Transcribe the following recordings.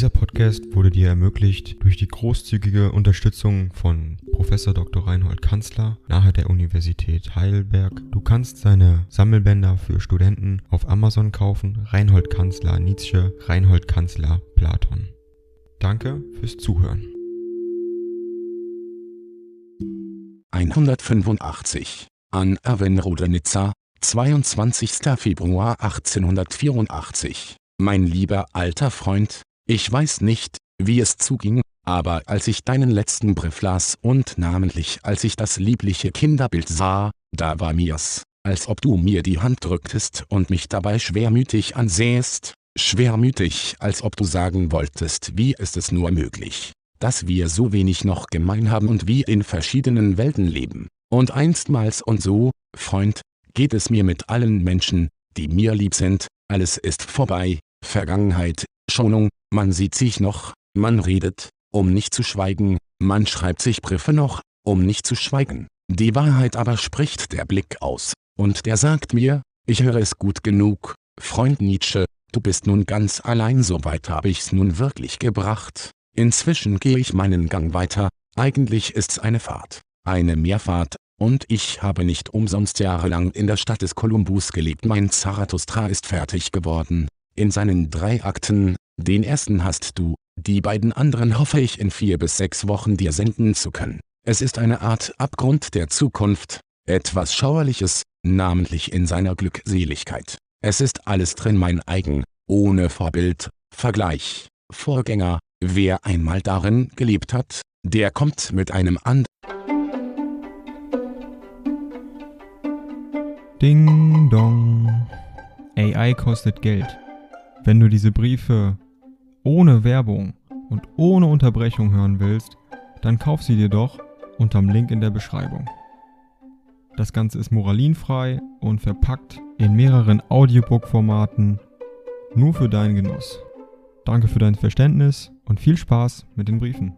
Dieser Podcast wurde dir ermöglicht durch die großzügige Unterstützung von Professor Dr. Reinhold Kanzler nahe der Universität Heidelberg. Du kannst seine Sammelbänder für Studenten auf Amazon kaufen. Reinhold Kanzler Nietzsche, Reinhold Kanzler Platon. Danke fürs Zuhören. 185 an Erwin Rodenitzer, 22. Februar 1884. Mein lieber alter Freund, ich weiß nicht, wie es zuging, aber als ich deinen letzten Brief las und namentlich als ich das liebliche Kinderbild sah, da war mir's, als ob du mir die Hand drücktest und mich dabei schwermütig ansähest, schwermütig, als ob du sagen wolltest, wie ist es nur möglich, dass wir so wenig noch gemein haben und wie in verschiedenen Welten leben. Und einstmals und so, Freund, geht es mir mit allen Menschen, die mir lieb sind, alles ist vorbei, Vergangenheit, Schonung, man sieht sich noch, man redet, um nicht zu schweigen, man schreibt sich Briefe noch, um nicht zu schweigen. Die Wahrheit aber spricht der Blick aus, und der sagt mir, ich höre es gut genug, Freund Nietzsche, du bist nun ganz allein so weit habe ich's nun wirklich gebracht. Inzwischen gehe ich meinen Gang weiter, eigentlich ist's eine Fahrt, eine Mehrfahrt, und ich habe nicht umsonst jahrelang in der Stadt des Kolumbus gelebt. Mein Zarathustra ist fertig geworden, in seinen drei Akten, den ersten hast du, die beiden anderen hoffe ich in vier bis sechs Wochen dir senden zu können. Es ist eine Art Abgrund der Zukunft, etwas Schauerliches, namentlich in seiner Glückseligkeit. Es ist alles drin mein eigen, ohne Vorbild, Vergleich, Vorgänger, wer einmal darin gelebt hat, der kommt mit einem an. Ding dong. AI kostet Geld. Wenn du diese Briefe ohne Werbung und ohne Unterbrechung hören willst, dann kauf sie dir doch unterm Link in der Beschreibung. Das Ganze ist moralinfrei und verpackt in mehreren Audiobook-Formaten nur für deinen Genuss. Danke für dein Verständnis und viel Spaß mit den Briefen.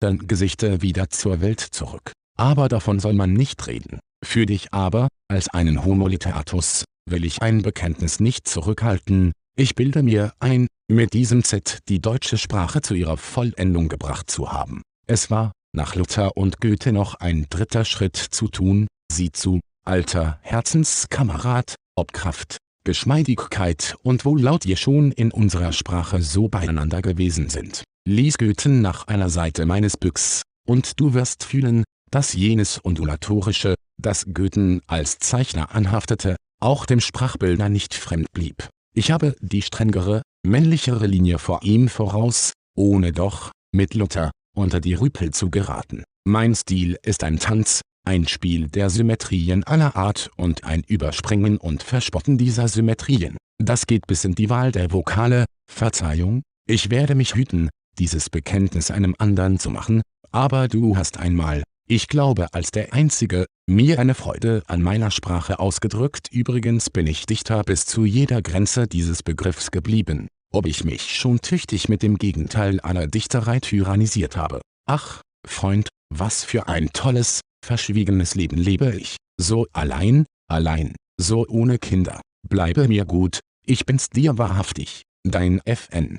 Dann Gesichter wieder zur Welt zurück. Aber davon soll man nicht reden. Für dich aber, als einen Homo literatus, will ich ein Bekenntnis nicht zurückhalten, ich bilde mir ein, mit diesem Z die deutsche Sprache zu ihrer Vollendung gebracht zu haben. Es war, nach Luther und Goethe noch ein dritter Schritt zu tun, sieh zu, alter Herzenskamerad, ob Kraft, Geschmeidigkeit und Wohllaut je schon in unserer Sprache so beieinander gewesen sind. Lies Goethe nach einer Seite meines Büchs, und du wirst fühlen, dass jenes Undulatorische, das Goethen als Zeichner anhaftete, auch dem Sprachbilder nicht fremd blieb. Ich habe die strengere, männlichere Linie vor ihm voraus, ohne doch, mit Luther, unter die Rüpel zu geraten. Mein Stil ist ein Tanz, ein Spiel der Symmetrien aller Art und ein Überspringen und Verspotten dieser Symmetrien. Das geht bis in die Wahl der Vokale, Verzeihung, ich werde mich hüten, dieses Bekenntnis einem anderen zu machen, aber du hast einmal, ich glaube als der Einzige, mir eine Freude an meiner Sprache ausgedrückt übrigens bin ich Dichter bis zu jeder Grenze dieses Begriffs geblieben, ob ich mich schon tüchtig mit dem Gegenteil aller Dichterei tyrannisiert habe. Ach, Freund, was für ein tolles, verschwiegenes Leben lebe ich, so allein, allein, so ohne Kinder, bleibe mir gut, ich bin's dir wahrhaftig, dein FN.